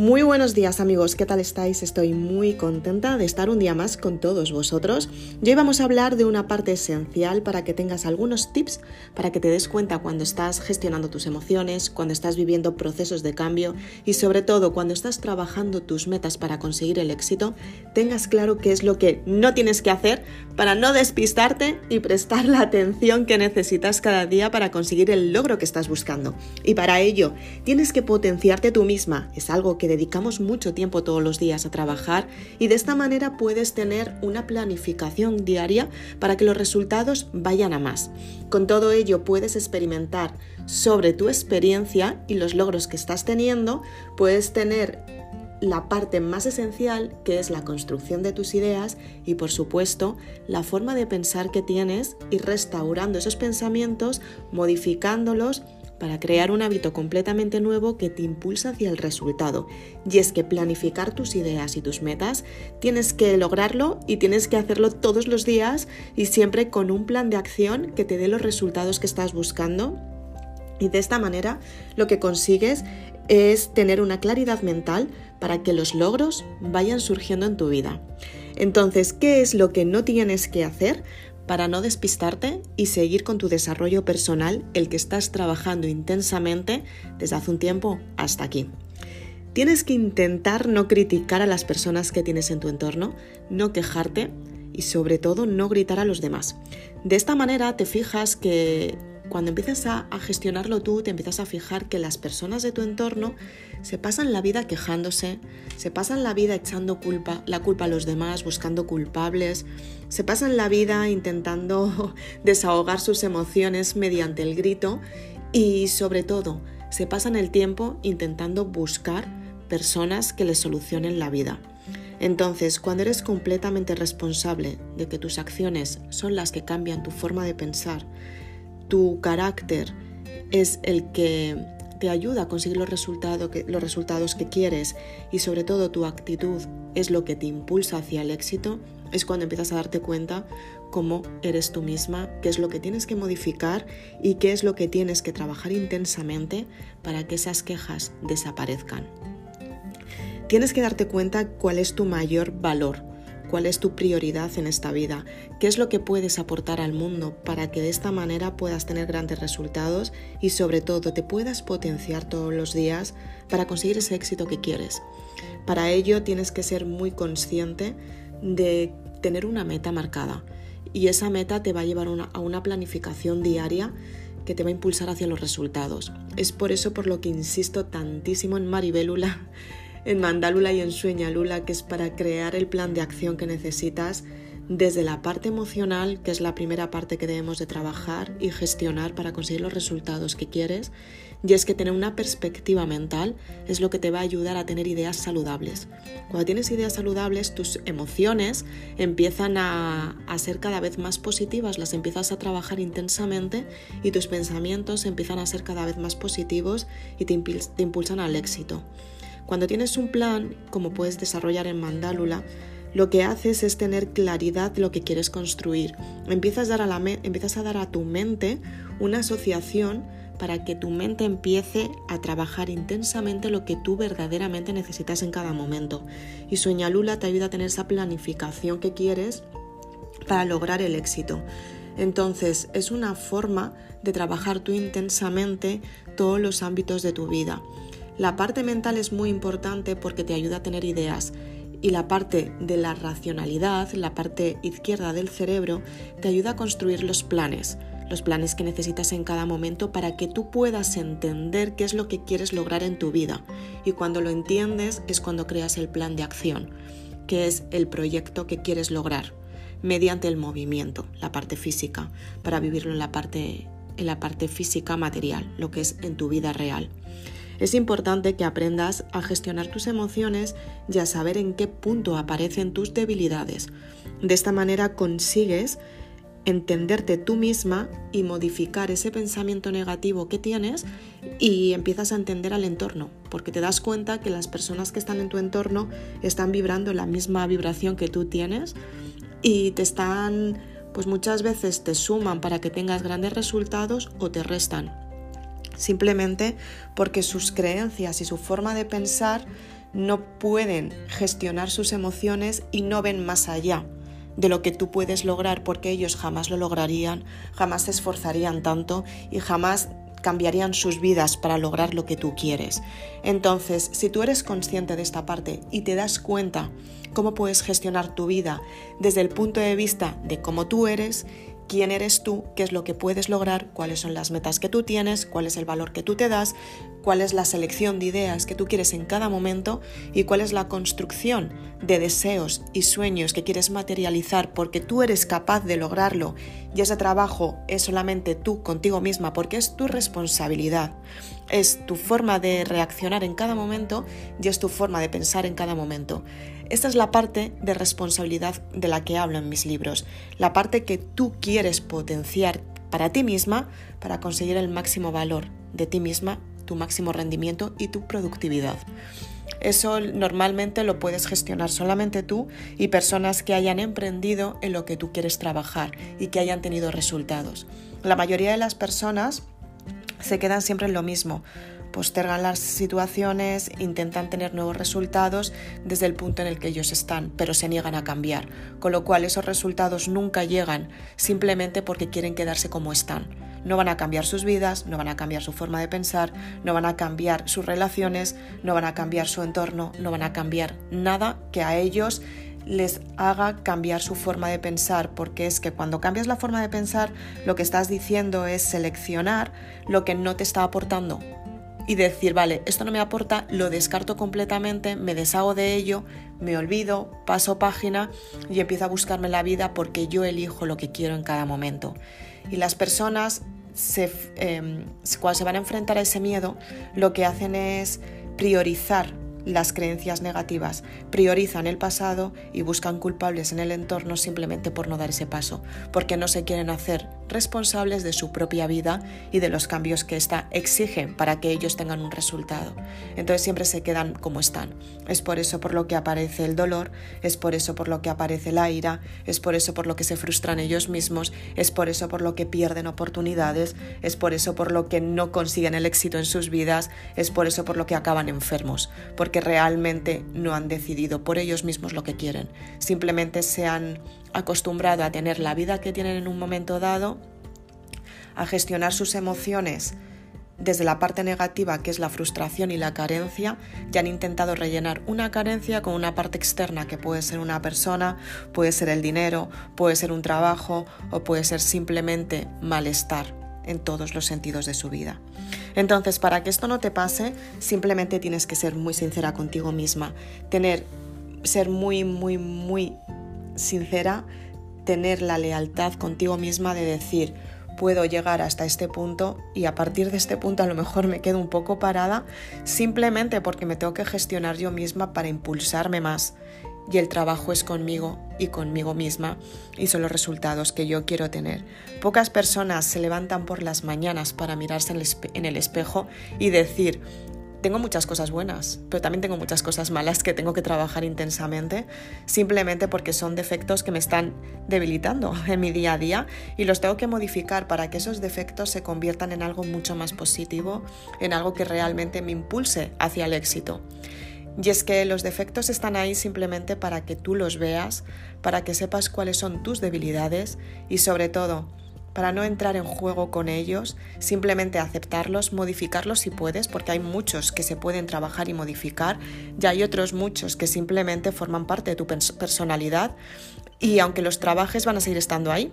Muy buenos días amigos, ¿qué tal estáis? Estoy muy contenta de estar un día más con todos vosotros. hoy vamos a hablar de una parte esencial para que tengas algunos tips para que te des cuenta cuando estás gestionando tus emociones, cuando estás viviendo procesos de cambio y sobre todo cuando estás trabajando tus metas para conseguir el éxito, tengas claro qué es lo que no tienes que hacer para no despistarte y prestar la atención que necesitas cada día para conseguir el logro que estás buscando. Y para ello, tienes que potenciarte tú misma. Es algo que dedicamos mucho tiempo todos los días a trabajar y de esta manera puedes tener una planificación diaria para que los resultados vayan a más. Con todo ello puedes experimentar sobre tu experiencia y los logros que estás teniendo, puedes tener la parte más esencial que es la construcción de tus ideas y por supuesto la forma de pensar que tienes y restaurando esos pensamientos, modificándolos para crear un hábito completamente nuevo que te impulsa hacia el resultado. Y es que planificar tus ideas y tus metas tienes que lograrlo y tienes que hacerlo todos los días y siempre con un plan de acción que te dé los resultados que estás buscando. Y de esta manera lo que consigues es tener una claridad mental para que los logros vayan surgiendo en tu vida. Entonces, ¿qué es lo que no tienes que hacer? Para no despistarte y seguir con tu desarrollo personal, el que estás trabajando intensamente desde hace un tiempo hasta aquí. Tienes que intentar no criticar a las personas que tienes en tu entorno, no quejarte y sobre todo no gritar a los demás. De esta manera te fijas que cuando empiezas a, gestionarlo tú, te empiezas a fijar que las personas de tu entorno se pasan la vida quejándose, se pasan la vida echando culpa, la culpa a los demás, buscando culpables, se pasan la vida intentando desahogar sus emociones mediante el grito y sobre todo se pasan el tiempo intentando buscar personas que les solucionen la vida. Entonces, cuando eres completamente responsable de que tus acciones son las que cambian tu forma de pensar, tu carácter es el que te ayuda a conseguir los, que, los resultados que quieres y sobre todo tu actitud es lo que te impulsa hacia el éxito, es cuando empiezas a darte cuenta cómo eres tú misma, qué es lo que tienes que modificar y qué es lo que tienes que trabajar intensamente para que esas quejas desaparezcan. Tienes que darte cuenta cuál es tu mayor valor cuál es tu prioridad en esta vida, qué es lo que puedes aportar al mundo para que de esta manera puedas tener grandes resultados y sobre todo te puedas potenciar todos los días para conseguir ese éxito que quieres. Para ello tienes que ser muy consciente de tener una meta marcada y esa meta te va a llevar a una planificación diaria que te va a impulsar hacia los resultados. Es por eso por lo que insisto tantísimo en Maribélula en Mandálula y en Sueñalula, que es para crear el plan de acción que necesitas desde la parte emocional, que es la primera parte que debemos de trabajar y gestionar para conseguir los resultados que quieres, y es que tener una perspectiva mental es lo que te va a ayudar a tener ideas saludables. Cuando tienes ideas saludables, tus emociones empiezan a, ser cada vez más positivas, las empiezas a trabajar intensamente y tus pensamientos empiezan a ser cada vez más positivos y te impulsan al éxito. Cuando tienes un plan, como puedes desarrollar en Mandálula, lo que haces es tener claridad de lo que quieres construir. Empiezas a dar a, la empiezas a, dar a tu mente una asociación para que tu mente empiece a trabajar intensamente lo que tú verdaderamente necesitas en cada momento. Y Sueñalula te ayuda a tener esa planificación que quieres para lograr el éxito. Entonces es una forma de trabajar tú intensamente todos los ámbitos de tu vida. La parte mental es muy importante porque te ayuda a tener ideas y la parte de la racionalidad, la parte izquierda del cerebro, te ayuda a construir los planes, los planes que necesitas en cada momento para que tú puedas entender qué es lo que quieres lograr en tu vida. Y cuando lo entiendes es cuando creas el plan de acción, que es el proyecto que quieres lograr, mediante el movimiento, la parte física, para vivirlo en la parte, en la parte física material, lo que es en tu vida real. Es importante que aprendas a gestionar tus emociones y a saber en qué punto aparecen tus debilidades. De esta manera consigues entenderte tú misma y modificar ese pensamiento negativo que tienes y empiezas a entender al entorno, porque te das cuenta que las personas que están en tu entorno están vibrando la misma vibración que tú tienes y te están, pues muchas veces te suman para que tengas grandes resultados o te restan simplemente porque sus creencias y su forma de pensar no pueden gestionar sus emociones y no ven más allá de lo que tú puedes lograr porque ellos jamás lo lograrían, jamás se esforzarían tanto y jamás cambiarían sus vidas para lograr lo que tú quieres. Entonces, si tú eres consciente de esta parte y te das cuenta cómo puedes gestionar tu vida desde el punto de vista de cómo tú eres quién eres tú, qué es lo que puedes lograr, cuáles son las metas que tú tienes, cuál es el valor que tú te das, cuál es la selección de ideas que tú quieres en cada momento y cuál es la construcción de deseos y sueños que quieres materializar porque tú eres capaz de lograrlo. Y ese trabajo es solamente tú contigo misma porque es tu responsabilidad, es tu forma de reaccionar en cada momento y es tu forma de pensar en cada momento. Esta es la parte de responsabilidad de la que hablo en mis libros, la parte que tú quieres potenciar para ti misma para conseguir el máximo valor de ti misma, tu máximo rendimiento y tu productividad. Eso normalmente lo puedes gestionar solamente tú y personas que hayan emprendido en lo que tú quieres trabajar y que hayan tenido resultados. La mayoría de las personas se quedan siempre en lo mismo postergan las situaciones, intentan tener nuevos resultados desde el punto en el que ellos están, pero se niegan a cambiar, con lo cual esos resultados nunca llegan simplemente porque quieren quedarse como están. No van a cambiar sus vidas, no van a cambiar su forma de pensar, no van a cambiar sus relaciones, no van a cambiar su entorno, no van a cambiar nada que a ellos les haga cambiar su forma de pensar, porque es que cuando cambias la forma de pensar, lo que estás diciendo es seleccionar lo que no te está aportando y decir, vale, esto no me aporta, lo descarto completamente, me deshago de ello, me olvido, paso página y empiezo a buscarme la vida porque yo elijo lo que quiero en cada momento. Y las personas, se, em, cuando se van a enfrentar a ese miedo, lo que hacen es priorizar las creencias negativas, priorizan el pasado y buscan culpables en el entorno simplemente por no dar ese paso, porque no se quieren hacer responsables de su propia vida y de los cambios que ésta exige para que ellos tengan un resultado. Entonces siempre se quedan como están. Es por eso por lo que aparece el dolor, es por eso por lo que aparece la ira, es por eso por lo que se frustran ellos mismos, es por eso por lo que pierden oportunidades, es por eso por lo que no consiguen el éxito en sus vidas, es por eso por lo que acaban enfermos, realmente no han decidido por ellos mismos lo que quieren. Simplemente se han acostumbrado a tener la vida que tienen en un momento dado, a gestionar sus emociones desde la parte negativa, que es la frustración y la carencia, y han intentado rellenar una carencia con una parte externa, que puede ser una persona, puede ser el dinero, puede ser un trabajo o puede ser simplemente malestar en todos los sentidos de su vida. Entonces, para que esto no te pase, simplemente tienes que ser muy sincera contigo misma, tener, ser muy, muy, muy sincera, tener la lealtad contigo misma de decir, puedo llegar hasta este punto y a partir de este punto a lo mejor me quedo un poco parada simplemente porque me tengo que gestionar yo misma para impulsarme más y el trabajo es conmigo y conmigo misma y son los resultados que yo quiero tener. Pocas personas se levantan por las mañanas para mirarse en el espejo y decir, tengo muchas cosas buenas, pero también tengo muchas cosas malas que tengo que trabajar intensamente, simplemente porque son defectos que me están debilitando en mi día a día y los tengo que modificar para que esos defectos se conviertan en algo mucho más positivo, en algo que realmente me impulse hacia el éxito. Y es que los defectos están ahí simplemente para que tú los veas, para que sepas cuáles son tus debilidades y sobre todo para no entrar en juego con ellos, simplemente aceptarlos, modificarlos si puedes, porque hay muchos que se pueden trabajar y modificar, y hay otros muchos que simplemente forman parte de tu personalidad y aunque los trabajes van a seguir estando ahí,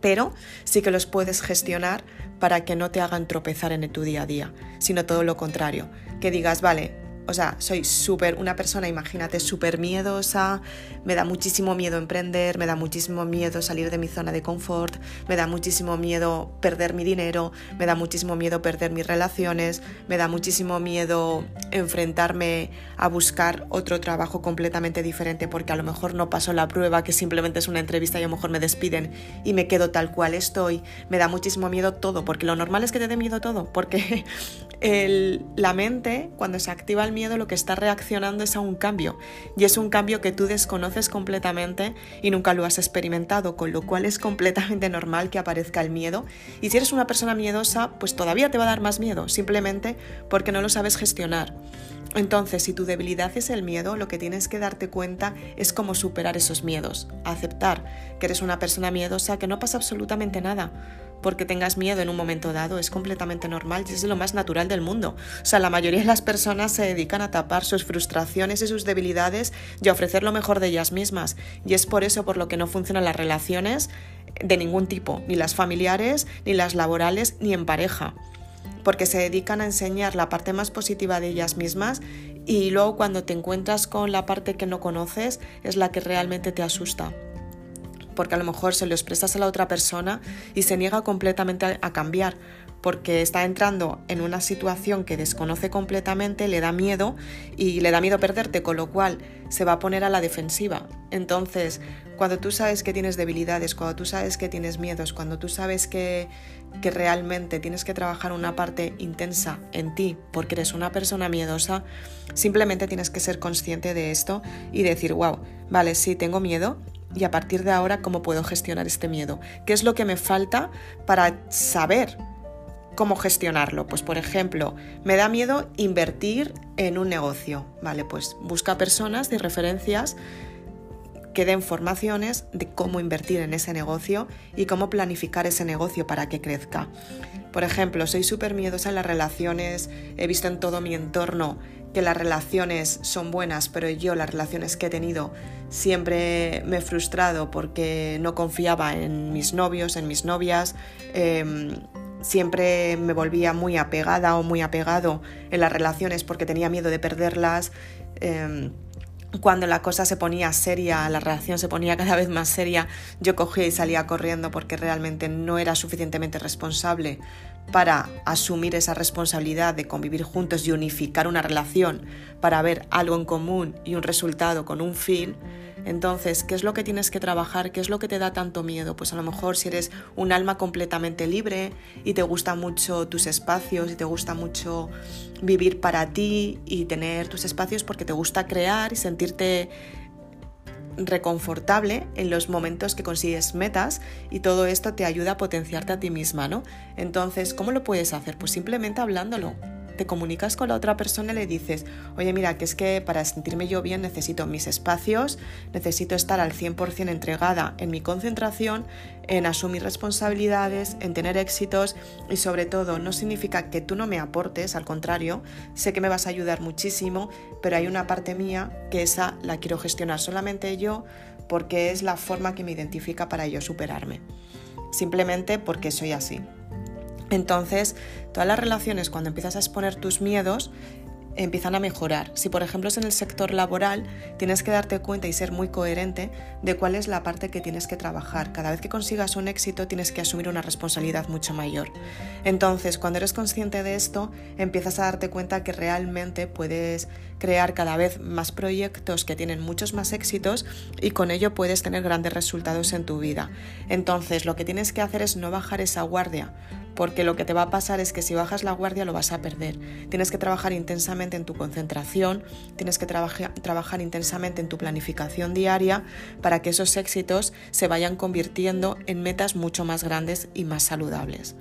pero sí que los puedes gestionar para que no te hagan tropezar en tu día a día, sino todo lo contrario, que digas, vale, o sea, soy súper, una persona, imagínate, súper miedosa, me da muchísimo miedo emprender, me da muchísimo miedo salir de mi zona de confort, me da muchísimo miedo perder mi dinero, me da muchísimo miedo perder mis relaciones, me da muchísimo miedo enfrentarme a buscar otro trabajo completamente diferente porque a lo mejor no paso la prueba, que simplemente es una entrevista y a lo mejor me despiden y me quedo tal cual estoy. Me da muchísimo miedo todo, porque lo normal es que te dé miedo todo, porque la mente, cuando se activa el miedo, lo que está reaccionando es a un cambio y es un cambio que tú desconoces completamente y nunca lo has experimentado, con lo cual es completamente normal que aparezca el miedo y si eres una persona miedosa, pues todavía te va a dar más miedo, simplemente porque no lo sabes gestionar. Entonces, si tu debilidad es el miedo, lo que tienes que darte cuenta es cómo superar esos miedos, aceptar que eres una persona miedosa, que no pasa absolutamente nada porque tengas miedo en un momento dado, es completamente normal y es lo más natural del mundo. O sea, la mayoría de las personas se dedican a tapar sus frustraciones y sus debilidades y a ofrecer lo mejor de ellas mismas. Y es por eso por lo que no funcionan las relaciones de ningún tipo, ni las familiares, ni las laborales, ni en pareja. Porque se dedican a enseñar la parte más positiva de ellas mismas y luego cuando te encuentras con la parte que no conoces es la que realmente te asusta porque a lo mejor se lo expresas a la otra persona y se niega completamente a, cambiar, porque está entrando en una situación que desconoce completamente, le da miedo y le da miedo perderte, con lo cual se va a poner a la defensiva. Entonces, cuando tú sabes que tienes debilidades, cuando tú sabes que tienes miedos, cuando tú sabes que, que realmente tienes que trabajar una parte intensa en ti porque eres una persona miedosa, simplemente tienes que ser consciente de esto y decir, wow, vale, sí, tengo miedo, y a partir de ahora cómo puedo gestionar este miedo. ¿Qué es lo que me falta para saber cómo gestionarlo? Pues por ejemplo, me da miedo invertir en un negocio. Vale, pues busca personas de referencias que den formaciones de cómo invertir en ese negocio y cómo planificar ese negocio para que crezca. Por ejemplo, soy súper miedosa en las relaciones, he visto en todo mi entorno que las relaciones son buenas, pero yo las relaciones que he tenido siempre me he frustrado porque no confiaba en mis novios, en mis novias, em, siempre me volvía muy apegada o muy apegado en las relaciones porque tenía miedo de perderlas. Em, cuando la cosa se ponía seria, la relación se ponía cada vez más seria, yo cogía y salía corriendo porque realmente no era suficientemente responsable para asumir esa responsabilidad de convivir juntos y unificar una relación para ver algo en común y un resultado con un fin, entonces, ¿qué es lo que tienes que trabajar? ¿Qué es lo que te da tanto miedo? Pues a lo mejor si eres un alma completamente libre y te gustan mucho tus espacios y te gusta mucho vivir para ti y tener tus espacios porque te gusta crear y sentirte reconfortable en los momentos que consigues metas y todo esto te ayuda a potenciarte a ti misma, ¿no? Entonces, ¿cómo lo puedes hacer? Pues simplemente hablándolo, te comunicas con la otra persona y le dices, oye mira, que es que para sentirme yo bien necesito mis espacios, necesito estar al 100% entregada en mi concentración, en asumir responsabilidades, en tener éxitos y sobre todo no significa que tú no me aportes, al contrario, sé que me vas a ayudar muchísimo, pero hay una parte mía que esa la quiero gestionar solamente yo porque es la forma que me identifica para yo superarme. Simplemente porque soy así. Entonces, todas las relaciones, cuando empiezas a exponer tus miedos, empiezan a mejorar. Si por ejemplo es en el sector laboral, tienes que darte cuenta y ser muy coherente de cuál es la parte que tienes que trabajar. Cada vez que consigas un éxito tienes que asumir una responsabilidad mucho mayor. Entonces, cuando eres consciente de esto, empiezas a darte cuenta que realmente puedes crear cada vez más proyectos que tienen muchos más éxitos y con ello puedes tener grandes resultados en tu vida. Entonces, lo que tienes que hacer es no bajar esa guardia porque lo que te va a pasar es que si bajas la guardia lo vas a perder. Tienes que trabajar intensamente en tu concentración, tienes que trabajar intensamente en tu planificación diaria para que esos éxitos se vayan convirtiendo en metas mucho más grandes y más saludables.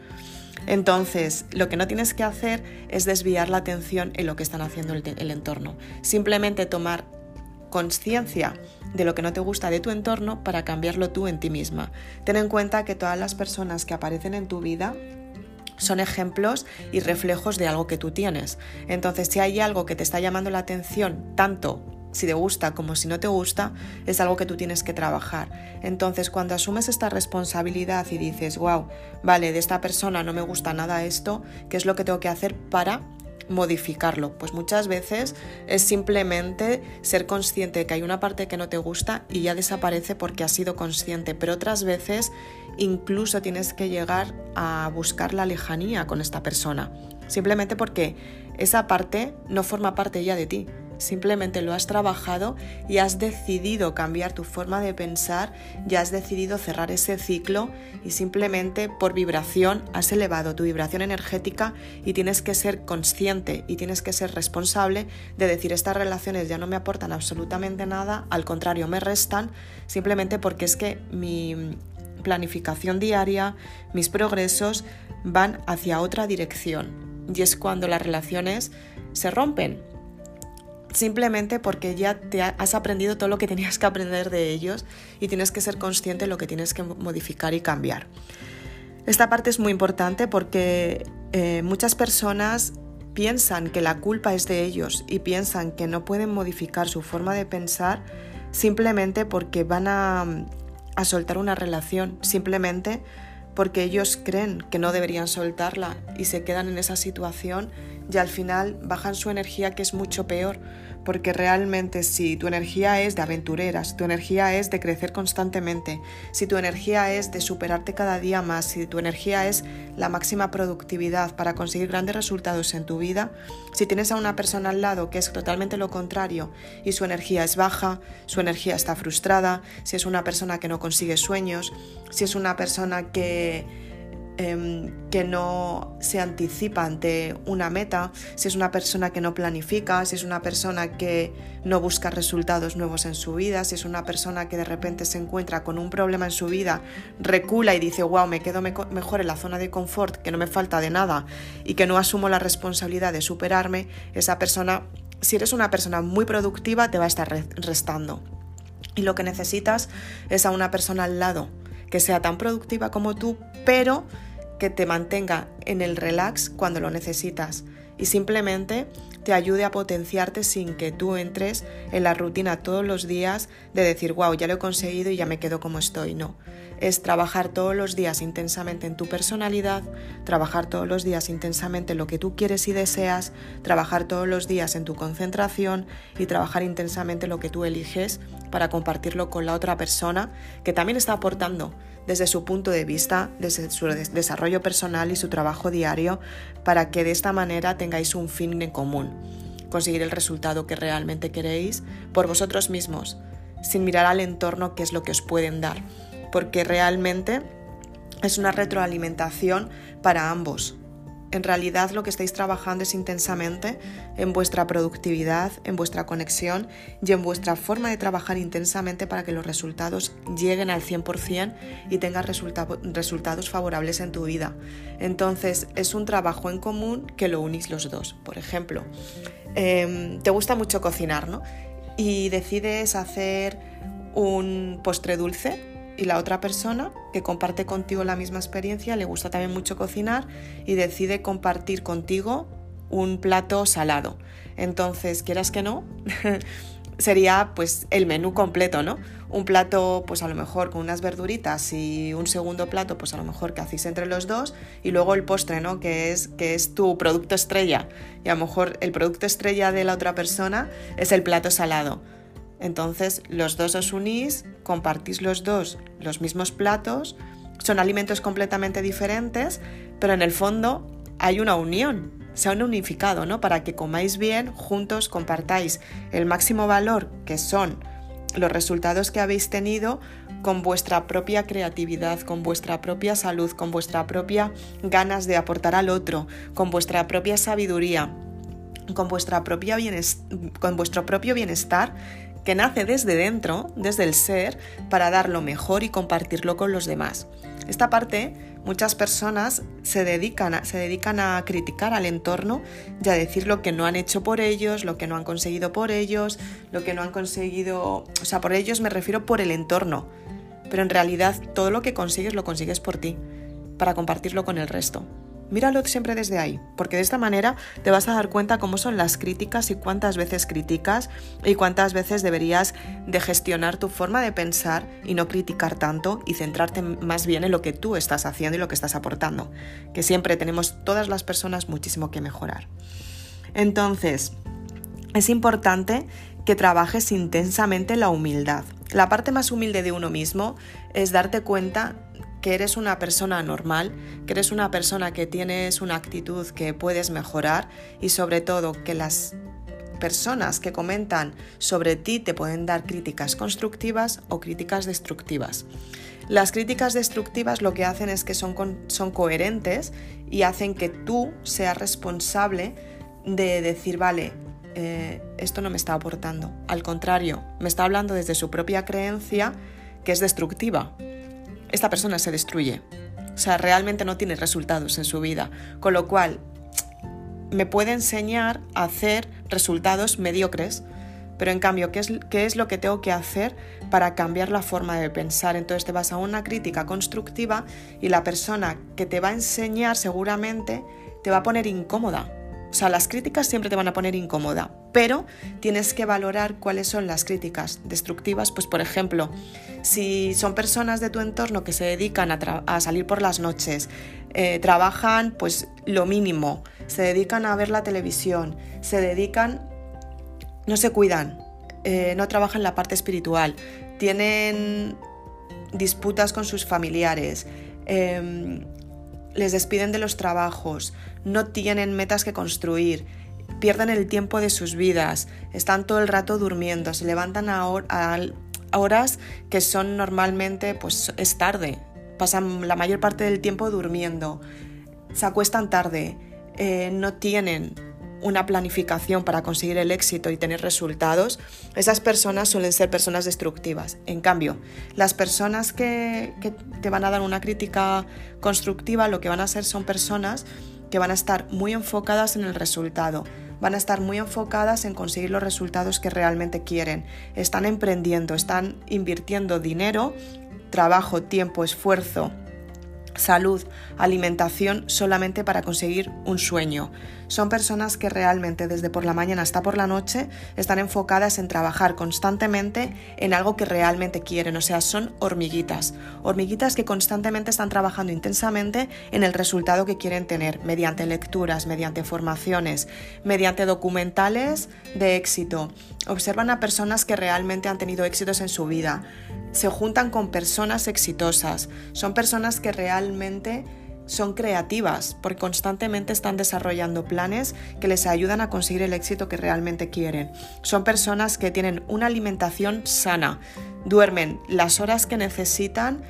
Entonces, lo que no tienes que hacer es desviar la atención en lo que están haciendo el, entorno. Simplemente tomar conciencia de lo que no te gusta de tu entorno para cambiarlo tú en ti misma. Ten en cuenta que todas las personas que aparecen en tu vida son ejemplos y reflejos de algo que tú tienes. Entonces, si hay algo que te está llamando la atención, tanto si te gusta como si no te gusta, es algo que tú tienes que trabajar. Entonces, cuando asumes esta responsabilidad y dices, wow, vale, de esta persona no me gusta nada esto, ¿qué es lo que tengo que hacer para modificarlo? Pues muchas veces es simplemente ser consciente de que hay una parte que no te gusta y ya desaparece porque has sido consciente, pero otras veces incluso tienes que llegar a buscar la lejanía con esta persona, simplemente porque esa parte no forma parte ya de ti. simplemente lo has trabajado y has decidido cambiar tu forma de pensar, ya has decidido cerrar ese ciclo y simplemente por vibración has elevado tu vibración energética y tienes que ser consciente y tienes que ser responsable de decir estas relaciones ya no me aportan absolutamente nada, al contrario me restan, simplemente porque es que mi planificación diaria, mis progresos van hacia otra dirección y es cuando las relaciones se rompen. Simplemente porque ya te has aprendido todo lo que tenías que aprender de ellos y tienes que ser consciente de lo que tienes que modificar y cambiar. Esta parte es muy importante porque eh, muchas personas piensan que la culpa es de ellos y piensan que no pueden modificar su forma de pensar simplemente porque van a, a soltar una relación, simplemente porque ellos creen que no deberían soltarla y se quedan en esa situación y al final bajan su energía que es mucho peor porque realmente si tu energía es de aventureras, tu energía es de crecer constantemente, si tu energía es de superarte cada día más, si tu energía es la máxima productividad para conseguir grandes resultados en tu vida, si tienes a una persona al lado que es totalmente lo contrario y su energía es baja, su energía está frustrada, si es una persona que no consigue sueños, si es una persona que Em, que no se anticipa ante una meta, si es una persona que no planifica, si es una persona que no busca resultados nuevos en su vida, si es una persona que de repente se encuentra con un problema en su vida, recula y dice, wow, me quedo mejor en la zona de confort, que no me falta de nada y que no asumo la responsabilidad de superarme, esa persona, si eres una persona muy productiva, te va a estar restando. Y lo que necesitas es a una persona al lado que sea tan productiva como tú, pero que te mantenga en el relax cuando lo necesitas y simplemente te ayude a potenciarte sin que tú entres en la rutina todos los días de decir, wow, ya lo he conseguido y ya me quedo como estoy. No, es trabajar todos los días intensamente en tu personalidad, trabajar todos los días intensamente en lo que tú quieres y deseas, trabajar todos los días en tu concentración y trabajar intensamente lo que tú eliges para compartirlo con la otra persona que también está aportando desde su punto de vista, desde su desarrollo personal y su trabajo diario, para que de esta manera tengáis un fin en común, conseguir el resultado que realmente queréis por vosotros mismos, sin mirar al entorno qué es lo que os pueden dar, porque realmente es una retroalimentación para ambos. En realidad lo que estáis trabajando es intensamente en vuestra productividad, en vuestra conexión y en vuestra forma de trabajar intensamente para que los resultados lleguen al 100% y tengas resultados favorables en tu vida. Entonces es un trabajo en común que lo unís los dos. Por ejemplo, em, te gusta mucho cocinar, ¿no? Y decides hacer un postre dulce y la otra persona que comparte contigo la misma experiencia le gusta también mucho cocinar y decide compartir contigo un plato salado. Entonces, quieras que no, sería pues el menú completo, ¿no? Un plato pues a lo mejor con unas verduritas y un segundo plato pues a lo mejor que hacéis entre los dos y luego el postre, ¿no? Que es, que es tu producto estrella y a lo mejor el producto estrella de la otra persona es el plato salado. Entonces los dos os unís, compartís los dos los mismos platos, son alimentos completamente diferentes, pero en el fondo hay una unión, se han unificado, ¿no? Para que comáis bien, juntos compartáis el máximo valor que son los resultados que habéis tenido con vuestra propia creatividad, con vuestra propia salud, con vuestra propia ganas de aportar al otro, con vuestra propia sabiduría, con, vuestra propia con vuestro propio bienestar que nace desde dentro, desde el ser, para dar lo mejor y compartirlo con los demás. Esta parte, muchas personas se dedican, a, se dedican a criticar al entorno y a decir lo que no han hecho por ellos, lo que no han conseguido por ellos, lo que no han conseguido, o sea, por ellos me refiero por el entorno. Pero en realidad todo lo que consigues lo consigues por ti, para compartirlo con el resto. Míralo siempre desde ahí, porque de esta manera te vas a dar cuenta cómo son las críticas y cuántas veces criticas y cuántas veces deberías de gestionar tu forma de pensar y no criticar tanto y centrarte más bien en lo que tú estás haciendo y lo que estás aportando, que siempre tenemos todas las personas muchísimo que mejorar. Entonces, es importante que trabajes intensamente la humildad. La parte más humilde de uno mismo es darte cuenta que eres una persona normal, que eres una persona que tienes una actitud que puedes mejorar y sobre todo que las personas que comentan sobre ti te pueden dar críticas constructivas o críticas destructivas. Las críticas destructivas lo que hacen es que son, son coherentes y hacen que tú seas responsable de decir, vale, eh, esto no me está aportando. Al contrario, me está hablando desde su propia creencia que es destructiva. Esta persona se destruye. O sea, realmente no tiene resultados en su vida. Con lo cual, me puede enseñar a hacer resultados mediocres. Pero en cambio, ¿qué es, ¿qué es, lo que tengo que hacer para cambiar la forma de pensar? Entonces te vas a una crítica constructiva y la persona que te va a enseñar seguramente te va a poner incómoda o sea, las críticas siempre te van a poner incómoda, pero tienes que valorar cuáles son las críticas destructivas. Pues, por ejemplo, si son personas de tu entorno que se dedican a, salir por las noches, eh, trabajan pues lo mínimo, se dedican a ver la televisión, se dedican, no se cuidan, eh, no trabajan la parte espiritual, tienen disputas con sus familiares, em, les despiden de los trabajos, no tienen metas que construir, pierden el tiempo de sus vidas, están todo el rato durmiendo, se levantan a, horas que son normalmente, pues es tarde, pasan la mayor parte del tiempo durmiendo, se acuestan tarde, eh, no tienen una planificación para conseguir el éxito y tener resultados, esas personas suelen ser personas destructivas. En cambio, las personas que, te van a dar una crítica constructiva lo que van a ser son personas que van a estar muy enfocadas en el resultado, van a estar muy enfocadas en conseguir los resultados que realmente quieren, están emprendiendo, están invirtiendo dinero, trabajo, tiempo, esfuerzo salud, alimentación solamente para conseguir un sueño. Son personas que realmente desde por la mañana hasta por la noche están enfocadas en trabajar constantemente en algo que realmente quieren, o sea, son hormiguitas, hormiguitas que constantemente están trabajando intensamente en el resultado que quieren tener, mediante lecturas, mediante formaciones, mediante documentales de éxito. Observan a personas que realmente han tenido éxitos en su vida. Se juntan con personas exitosas, son personas que realmente son creativas porque constantemente están desarrollando planes que les ayudan a conseguir el éxito que realmente quieren. Son personas que tienen una alimentación sana, duermen las horas que necesitan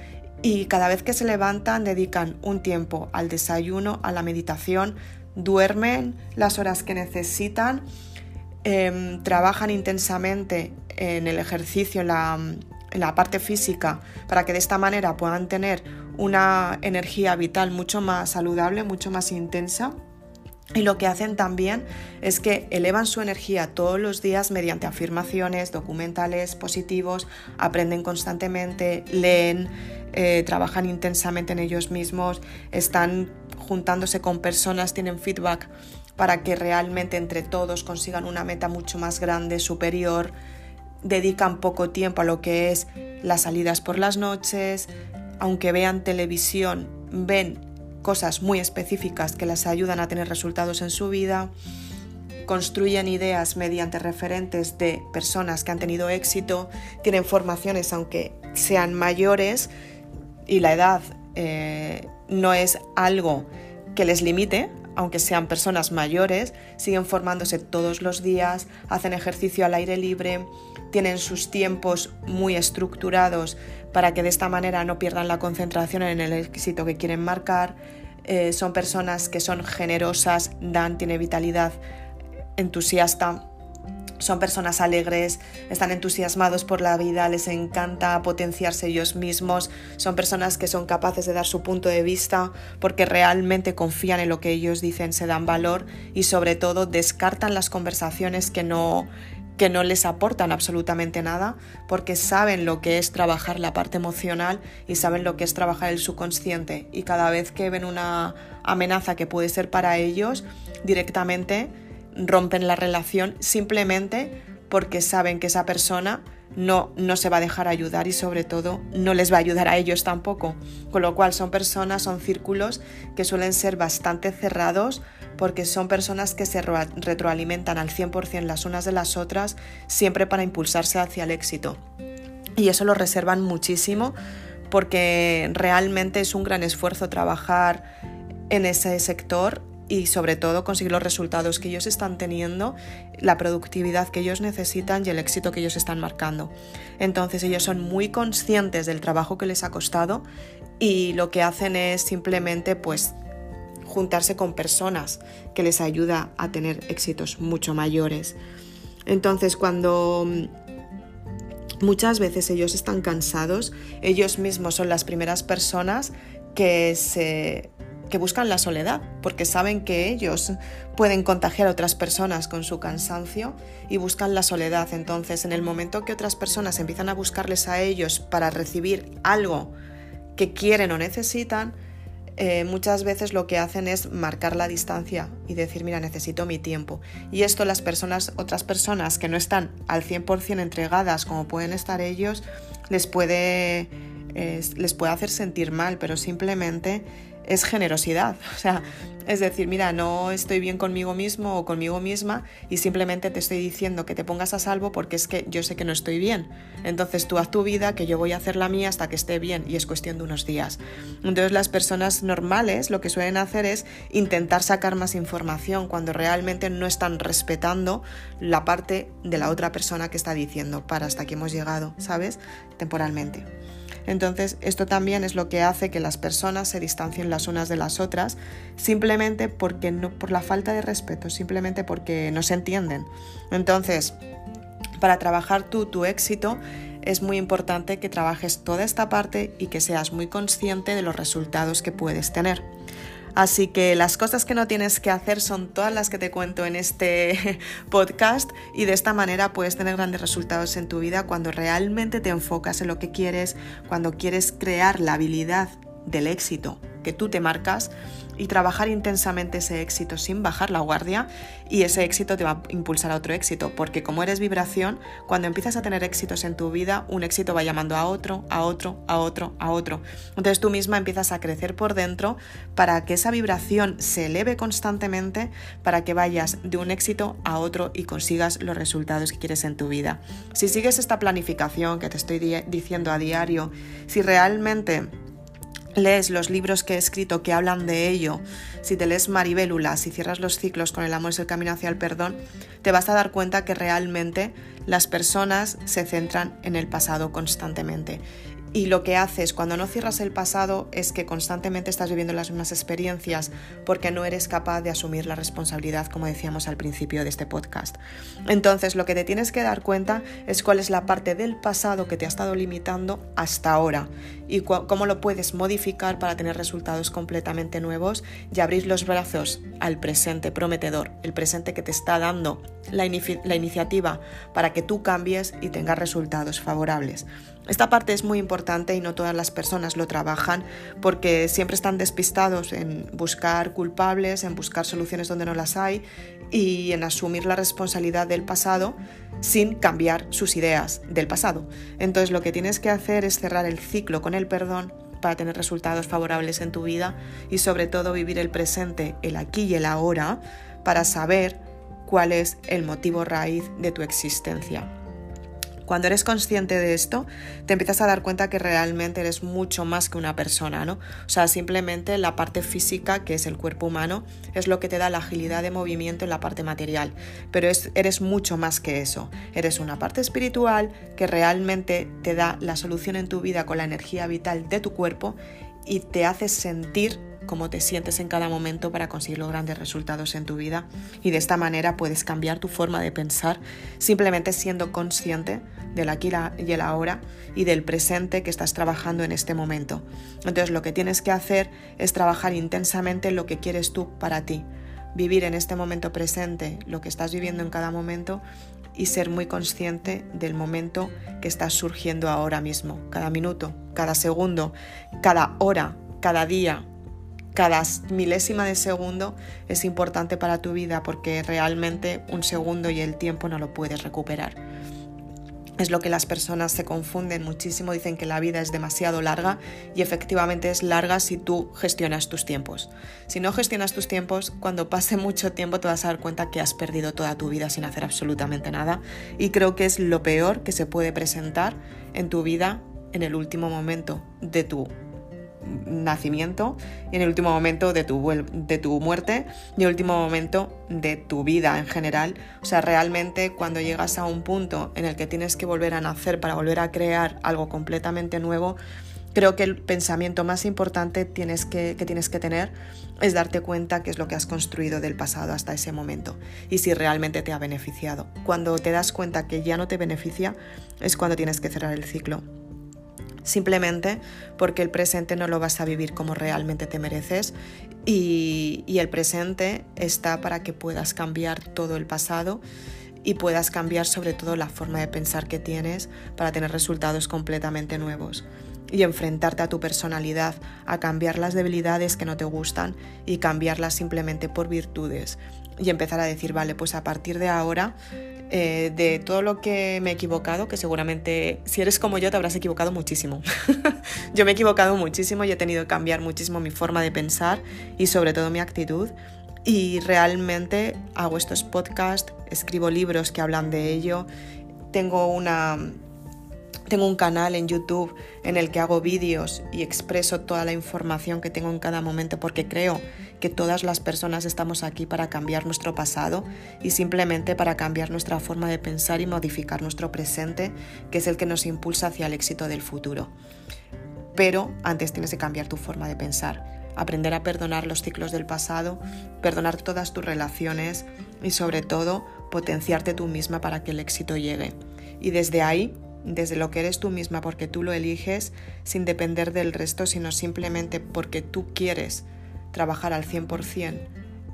y cada vez que se levantan dedican un tiempo al desayuno, a la meditación, duermen las horas que necesitan, em, trabajan intensamente en el ejercicio, en la la parte física para que de esta manera puedan tener una energía vital mucho más saludable, mucho más intensa. Y lo que hacen también es que elevan su energía todos los días mediante afirmaciones, documentales positivos, aprenden constantemente, leen, eh, trabajan intensamente en ellos mismos, están juntándose con personas, tienen feedback para que realmente entre todos consigan una meta mucho más grande, superior, dedican poco tiempo a lo que es las salidas por las noches, aunque vean televisión, ven cosas muy específicas que les ayudan a tener resultados en su vida, construyen ideas mediante referentes de personas que han tenido éxito, tienen formaciones aunque sean mayores y la edad eh, no es algo que les limite, aunque sean personas mayores, siguen formándose todos los días, hacen ejercicio al aire libre, tienen sus tiempos muy estructurados para que de esta manera no pierdan la concentración en el éxito que quieren marcar. Eh, son personas que son generosas, dan, tiene vitalidad, entusiasta. Son personas alegres, están entusiasmados por la vida, les encanta potenciarse ellos mismos, son personas que son capaces de dar su punto de vista porque realmente confían en lo que ellos dicen, se dan valor y sobre todo descartan las conversaciones que no, que no les aportan absolutamente nada porque saben lo que es trabajar la parte emocional y saben lo que es trabajar el subconsciente. Y cada vez que ven una amenaza que puede ser para ellos directamente rompen la relación simplemente porque saben que esa persona no, no se va a dejar ayudar y sobre todo no les va a ayudar a ellos tampoco. Con lo cual son personas, son círculos que suelen ser bastante cerrados porque son personas que se retroalimentan al 100% las unas de las otras siempre para impulsarse hacia el éxito. Y eso lo reservan muchísimo porque realmente es un gran esfuerzo trabajar en ese sector y sobre todo conseguir los resultados que ellos están teniendo, la productividad que ellos necesitan y el éxito que ellos están marcando. Entonces ellos son muy conscientes del trabajo que les ha costado y lo que hacen es simplemente pues juntarse con personas que les ayuda a tener éxitos mucho mayores. Entonces cuando mm, muchas veces ellos están cansados, ellos mismos son las primeras personas que se que buscan la soledad, porque saben que ellos pueden contagiar a otras personas con su cansancio y buscan la soledad. Entonces, en el momento que otras personas empiezan a buscarles a ellos para recibir algo que quieren o necesitan, eh, muchas veces lo que hacen es marcar la distancia y decir, mira, necesito mi tiempo. Y esto las personas, otras personas que no están al 100% entregadas como pueden estar ellos, les puede, les puede hacer sentir mal, pero simplemente es generosidad. O sea, es decir, mira, no estoy bien conmigo mismo o conmigo misma y simplemente te estoy diciendo que te pongas a salvo porque es que yo sé que no estoy bien. Entonces tú haz tu vida, que yo voy a hacer la mía hasta que esté bien y es cuestión de unos días. Entonces las personas normales lo que suelen hacer es intentar sacar más información cuando realmente no están respetando la parte de la otra persona que está diciendo para hasta aquí hemos llegado, ¿sabes? Temporalmente. Entonces, esto también es lo que hace que las personas se distancien las unas de las otras, simplemente porque no, por la falta de respeto, simplemente porque no se entienden. Entonces, para trabajar tú tu éxito, es muy importante que trabajes toda esta parte y que seas muy consciente de los resultados que puedes tener. Así que las cosas que no tienes que hacer son todas las que te cuento en este podcast y de esta manera puedes tener grandes resultados en tu vida cuando realmente te enfocas en lo que quieres, cuando quieres crear la habilidad del éxito que tú te marcas y trabajar intensamente ese éxito sin bajar la guardia y ese éxito te va a impulsar a otro éxito, porque como eres vibración, cuando empiezas a tener éxitos en tu vida, un éxito va llamando a otro, a otro, a otro, a otro. Entonces tú misma empiezas a crecer por dentro para que esa vibración se eleve constantemente, para que vayas de un éxito a otro y consigas los resultados que quieres en tu vida. Si sigues esta planificación que te estoy diciendo a diario, si realmente lees los libros que he escrito que hablan de ello, si te lees Maribélula, si cierras los ciclos con el amor es el camino hacia el perdón, te vas a dar cuenta que realmente las personas se centran en el pasado constantemente y lo que haces cuando no cierras el pasado es que constantemente estás viviendo las mismas experiencias porque no eres capaz de asumir la responsabilidad, como decíamos al principio de este podcast. Entonces, lo que te tienes que dar cuenta es cuál es la parte del pasado que te ha estado limitando hasta ahora y cómo lo puedes modificar para tener resultados completamente nuevos y abrir los brazos al presente prometedor, el presente que te está dando la, la iniciativa para que tú cambies y tengas resultados favorables. Esta parte es muy importante y no todas las personas lo trabajan porque siempre están despistados en buscar culpables, en buscar soluciones donde no las hay y en asumir la responsabilidad del pasado sin cambiar sus ideas del pasado. Entonces lo que tienes que hacer es cerrar el ciclo con el perdón para tener resultados favorables en tu vida y sobre todo vivir el presente, el aquí y el ahora para saber cuál es el motivo raíz de tu existencia. Cuando eres consciente de esto, te empiezas a dar cuenta que realmente eres mucho más que una persona, ¿no? O sea, simplemente la parte física, que es el cuerpo humano, es lo que te da la agilidad de movimiento en la parte material, pero eres mucho más que eso. Eres una parte espiritual que realmente te da la solución en tu vida con la energía vital de tu cuerpo y te hace sentir cómo te sientes en cada momento para conseguir los grandes resultados en tu vida. Y de esta manera puedes cambiar tu forma de pensar simplemente siendo consciente del aquí y el ahora y del presente que estás trabajando en este momento. Entonces lo que tienes que hacer es trabajar intensamente en lo que quieres tú para ti, vivir en este momento presente lo que estás viviendo en cada momento y ser muy consciente del momento que estás surgiendo ahora mismo, cada minuto, cada segundo, cada hora, cada día, cada milésima de segundo es importante para tu vida porque realmente un segundo y el tiempo no lo puedes recuperar. Es lo que las personas se confunden muchísimo, dicen que la vida es demasiado larga y efectivamente es larga si tú gestionas tus tiempos. Si no gestionas tus tiempos, cuando pase mucho tiempo te vas a dar cuenta que has perdido toda tu vida sin hacer absolutamente nada y creo que es lo peor que se puede presentar en tu vida en el último momento de tu nacimiento y en el último momento de tu, de tu muerte y el último momento de tu vida en general. O sea, realmente cuando llegas a un punto en el que tienes que volver a nacer para volver a crear algo completamente nuevo, creo que el pensamiento más importante tienes que, que, tienes que tener es darte cuenta qué es lo que has construido del pasado hasta ese momento y si realmente te ha beneficiado. Cuando te das cuenta que ya no te beneficia es cuando tienes que cerrar el ciclo simplemente porque el presente no lo vas a vivir como realmente te mereces y, el presente está para que puedas cambiar todo el pasado y puedas cambiar sobre todo la forma de pensar que tienes para tener resultados completamente nuevos y enfrentarte a tu personalidad, a cambiar las debilidades que no te gustan y cambiarlas simplemente por virtudes y empezar a decir, vale, pues a partir de ahora eh, de todo lo que me he equivocado, que seguramente si eres como yo te habrás equivocado muchísimo. yo me he equivocado muchísimo y he tenido que cambiar muchísimo mi forma de pensar y sobre todo mi actitud. Y realmente hago estos podcasts, escribo libros que hablan de ello, tengo una tengo un canal en YouTube en el que hago vídeos y expreso toda la información que tengo en cada momento porque creo que todas las personas estamos aquí para cambiar nuestro pasado y simplemente para cambiar nuestra forma de pensar y modificar nuestro presente, que es el que nos impulsa hacia el éxito del futuro. Pero antes tienes que cambiar tu forma de pensar, aprender a perdonar los ciclos del pasado, perdonar todas tus relaciones y sobre todo potenciarte tú misma para que el éxito llegue. Y desde ahí desde lo que eres tú misma porque tú lo eliges sin depender del resto, sino simplemente porque tú quieres trabajar al 100%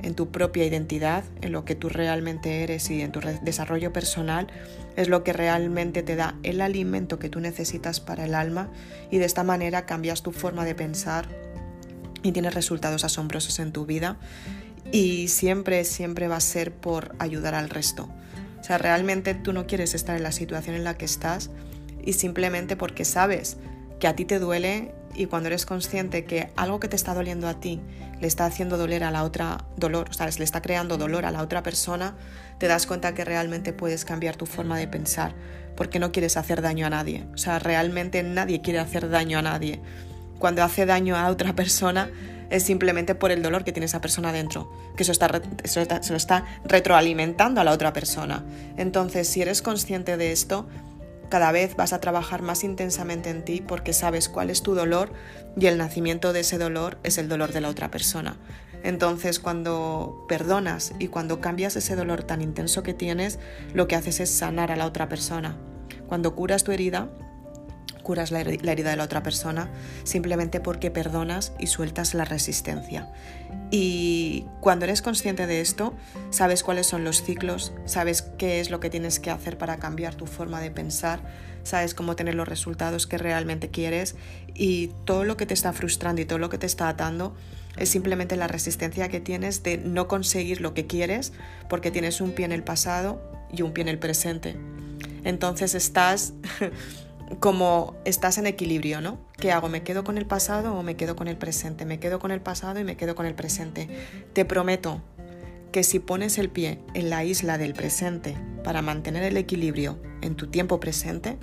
en tu propia identidad, en lo que tú realmente eres y en tu desarrollo personal, es lo que realmente te da el alimento que tú necesitas para el alma y de esta manera cambias tu forma de pensar y tienes resultados asombrosos en tu vida y siempre, siempre va a ser por ayudar al resto. O sea, realmente tú no quieres estar en la situación en la que estás y simplemente porque sabes que a ti te duele y cuando eres consciente que algo que te está doliendo a ti le está haciendo doler a la otra dolor, o sea, le está creando dolor a la otra persona, te das cuenta que realmente puedes cambiar tu forma de pensar porque no quieres hacer daño a nadie. O sea, realmente nadie quiere hacer daño a nadie. Cuando hace daño a otra persona es simplemente por el dolor que tiene esa persona dentro, que eso está, eso se lo está retroalimentando a la otra persona. Entonces, si eres consciente de esto, cada vez vas a trabajar más intensamente en ti porque sabes cuál es tu dolor y el nacimiento de ese dolor es el dolor de la otra persona. Entonces, cuando perdonas y cuando cambias ese dolor tan intenso que tienes, lo que haces es sanar a la otra persona. Cuando curas tu herida, curas la herida de la otra persona simplemente porque perdonas y sueltas la resistencia. Y cuando eres consciente de esto, sabes cuáles son los ciclos, sabes qué es lo que tienes que hacer para cambiar tu forma de pensar, sabes cómo tener los resultados que realmente quieres y todo lo que te está frustrando y todo lo que te está atando es simplemente la resistencia que tienes de no conseguir lo que quieres porque tienes un pie en el pasado y un pie en el presente. Entonces estás como estás en equilibrio, ¿no? ¿Qué hago? ¿Me quedo con el pasado o me quedo con el presente? Me quedo con el pasado y me quedo con el presente. Te prometo que si pones el pie en la isla del presente para mantener el equilibrio en tu tiempo presente,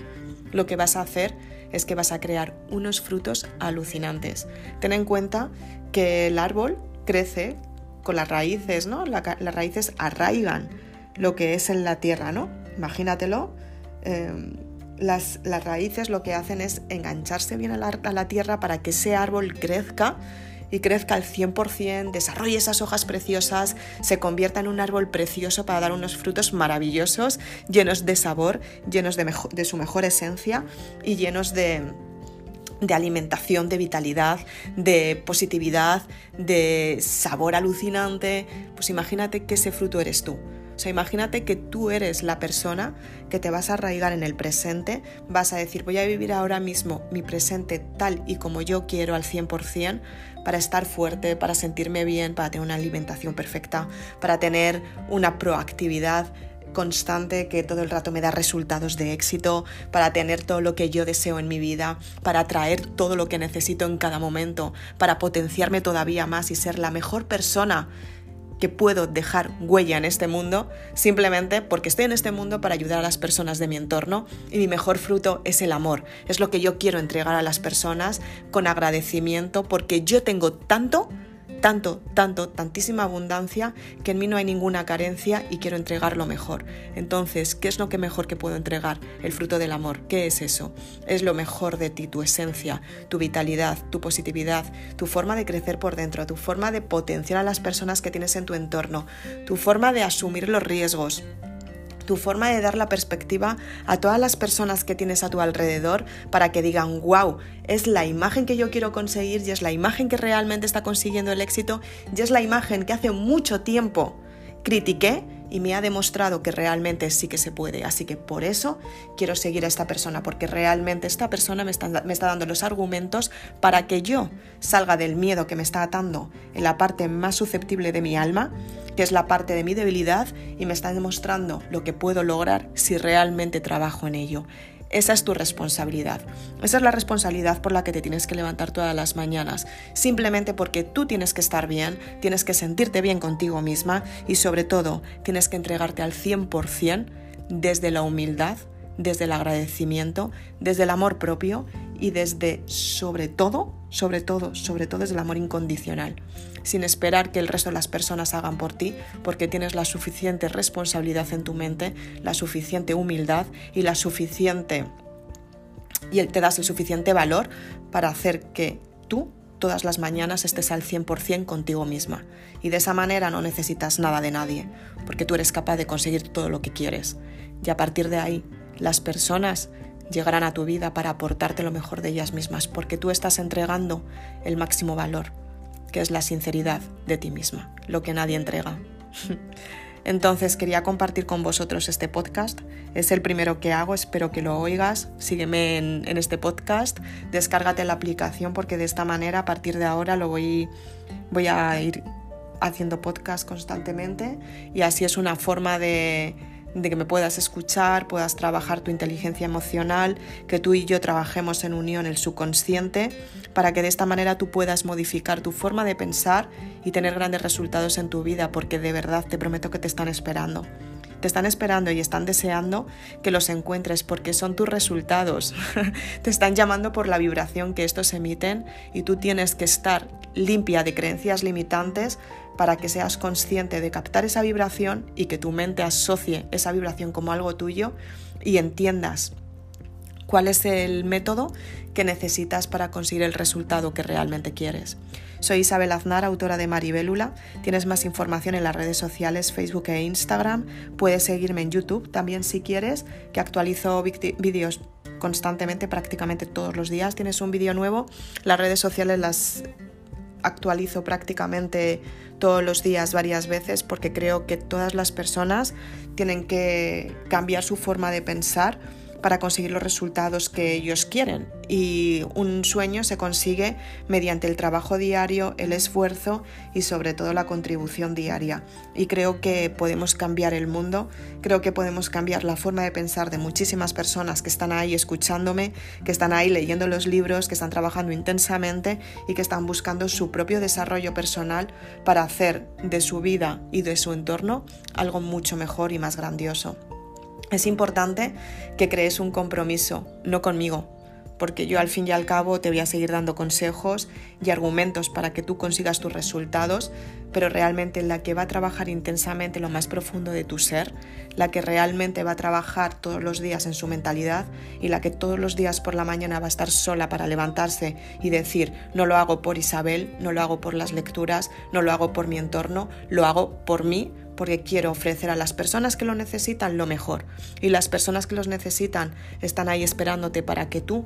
lo que vas a hacer es que vas a crear unos frutos alucinantes. Ten en cuenta que el árbol crece con las raíces, ¿no? las raíces arraigan lo que es en la tierra, ¿no? Imagínatelo. Em, las, raíces lo que hacen es engancharse bien a la, tierra para que ese árbol crezca y crezca al 100%, desarrolle esas hojas preciosas, se convierta en un árbol precioso para dar unos frutos maravillosos, llenos de sabor, llenos de, su mejor esencia y llenos de, de alimentación, de vitalidad, de positividad, de sabor alucinante. Pues imagínate que ese fruto eres tú. Sea, imagínate que tú eres la persona que te vas a arraigar en el presente, vas a decir, voy a vivir ahora mismo mi presente tal y como yo quiero al 100% para estar fuerte, para sentirme bien, para tener una alimentación perfecta, para tener una proactividad constante que todo el rato me da resultados de éxito, para tener todo lo que yo deseo en mi vida, para atraer todo lo que necesito en cada momento, para potenciarme todavía más y ser la mejor persona que puedo dejar huella en este mundo simplemente porque estoy en este mundo para ayudar a las personas de mi entorno y mi mejor fruto es el amor. Es lo que yo quiero entregar a las personas con agradecimiento porque yo tengo tanto tanto, tanto, tantísima abundancia que en mí no hay ninguna carencia y quiero entregar lo mejor. Entonces, ¿qué es lo que mejor que puedo entregar? El fruto del amor. ¿Qué es eso? Es lo mejor de ti, tu esencia, tu vitalidad, tu positividad, tu forma de crecer por dentro, tu forma de potenciar a las personas que tienes en tu entorno, tu forma de asumir los riesgos tu forma de dar la perspectiva a todas las personas que tienes a tu alrededor para que digan, wow, es la imagen que yo quiero conseguir y es la imagen que realmente está consiguiendo el éxito y es la imagen que hace mucho tiempo critiqué y me ha demostrado que realmente sí que se puede. Así que por eso quiero seguir a esta persona, porque realmente esta persona me está, me está dando los argumentos para que yo salga del miedo que me está atando en la parte más susceptible de mi alma, que es la parte de mi debilidad, y me está demostrando lo que puedo lograr si realmente trabajo en ello. Esa es tu responsabilidad. Esa es la responsabilidad por la que te tienes que levantar todas las mañanas. Simplemente porque tú tienes que estar bien, tienes que sentirte bien contigo misma y sobre todo tienes que entregarte al 100% desde la humildad, desde el agradecimiento, desde el amor propio y desde, sobre todo, sobre todo, sobre todo desde el amor incondicional, sin esperar que el resto de las personas hagan por ti, porque tienes la suficiente responsabilidad en tu mente, la suficiente humildad y la suficiente y te das el suficiente valor para hacer que tú todas las mañanas estés al 100% contigo misma. Y de esa manera no necesitas nada de nadie, porque tú eres capaz de conseguir todo lo que quieres. Y a partir de ahí, las personas llegarán a tu vida para aportarte lo mejor de ellas mismas, porque tú estás entregando el máximo valor, que es la sinceridad de ti misma, lo que nadie entrega. Entonces quería compartir con vosotros este podcast. Es el primero que hago, espero que lo oigas. Sígueme en, este podcast, descárgate la aplicación porque de esta manera a partir de ahora lo voy, voy a ir haciendo podcast constantemente y así es una forma de, de que me puedas escuchar, puedas trabajar tu inteligencia emocional, que tú y yo trabajemos en unión el subconsciente, para que de esta manera tú puedas modificar tu forma de pensar y tener grandes resultados en tu vida, porque de verdad te prometo que te están esperando. Te están esperando y están deseando que los encuentres porque son tus resultados. te están llamando por la vibración que estos emiten y tú tienes que estar limpia de creencias limitantes para que seas consciente de captar esa vibración y que tu mente asocie esa vibración como algo tuyo y entiendas cuál es el método que necesitas para conseguir el resultado que realmente quieres. Soy Isabel Aznar, autora de Maribélula. Tienes más información en las redes sociales, Facebook e Instagram. Puedes seguirme en YouTube también si quieres, que actualizo vídeos constantemente, prácticamente todos los días. Tienes un vídeo nuevo. Las redes sociales las actualizo prácticamente todos los días varias veces porque creo que todas las personas tienen que cambiar su forma de pensar para conseguir los resultados que ellos quieren. Y un sueño se consigue mediante el trabajo diario, el esfuerzo y sobre todo la contribución diaria. Y creo que podemos cambiar el mundo, creo que podemos cambiar la forma de pensar de muchísimas personas que están ahí escuchándome, que están ahí leyendo los libros, que están trabajando intensamente y que están buscando su propio desarrollo personal para hacer de su vida y de su entorno algo mucho mejor y más grandioso. Es importante que crees un compromiso, no conmigo, porque yo al fin y al cabo te voy a seguir dando consejos y argumentos para que tú consigas tus resultados, pero realmente la que va a trabajar intensamente lo más profundo de tu ser, la que realmente va a trabajar todos los días en su mentalidad y la que todos los días por la mañana va a estar sola para levantarse y decir, no lo hago por Isabel, no lo hago por las lecturas, no lo hago por mi entorno, lo hago por mí, porque quiero ofrecer a las personas que lo necesitan lo mejor. Y las personas que los necesitan están ahí esperándote para que tú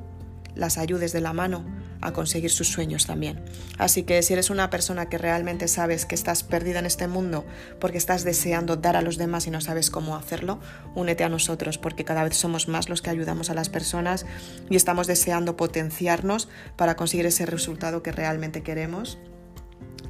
las ayudes de la mano a conseguir sus sueños también. Así que si eres una persona que realmente sabes que estás perdida en este mundo porque estás deseando dar a los demás y no sabes cómo hacerlo, únete a nosotros porque cada vez somos más los que ayudamos a las personas y estamos deseando potenciarnos para conseguir ese resultado que realmente queremos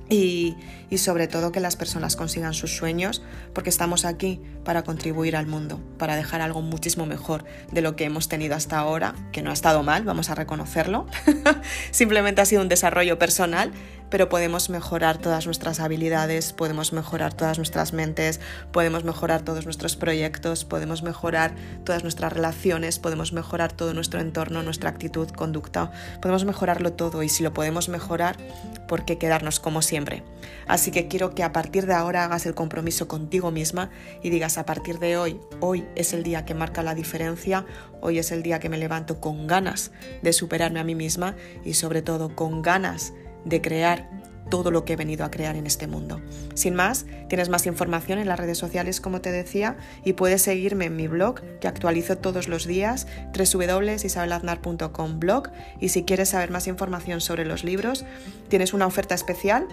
y, sobre todo que las personas consigan sus sueños porque estamos aquí para contribuir al mundo, para dejar algo muchísimo mejor de lo que hemos tenido hasta ahora, que no ha estado mal, vamos a reconocerlo, simplemente ha sido un desarrollo personal pero podemos mejorar todas nuestras habilidades, podemos mejorar todas nuestras mentes, podemos mejorar todos nuestros proyectos, podemos mejorar todas nuestras relaciones, podemos mejorar todo nuestro entorno, nuestra actitud, conducta, podemos mejorarlo todo y si lo podemos mejorar, ¿por qué quedarnos como siempre? Así que quiero que a partir de ahora hagas el compromiso contigo misma y digas a partir de hoy, hoy es el día que marca la diferencia, hoy es el día que me levanto con ganas de superarme a mí misma y sobre todo con ganas de crear todo lo que he venido a crear en este mundo. Sin más, tienes más información en las redes sociales, como te decía, y puedes seguirme en mi blog, que actualizo todos los días, www.isabelaznar.com blog, y si quieres saber más información sobre los libros, tienes una oferta especial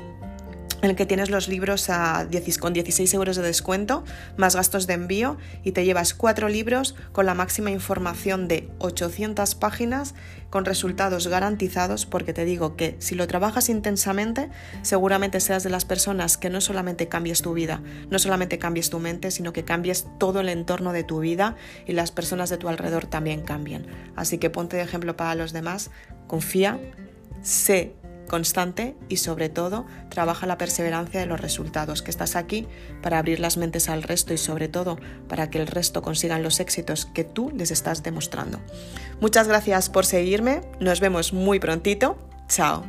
en el que tienes los libros a con 16 euros de descuento, más gastos de envío, y te llevas cuatro libros con la máxima información de 800 páginas con resultados garantizados, porque te digo que si lo trabajas intensamente, seguramente seas de las personas que no solamente cambies tu vida, no solamente cambies tu mente, sino que cambies todo el entorno de tu vida y las personas de tu alrededor también cambien. Así que ponte de ejemplo para los demás, confía, sé constante y sobre todo trabaja la perseverancia de los resultados, que estás aquí para abrir las mentes al resto y sobre todo para que el resto consigan los éxitos que tú les estás demostrando. Muchas gracias por seguirme, nos vemos muy prontito, chao.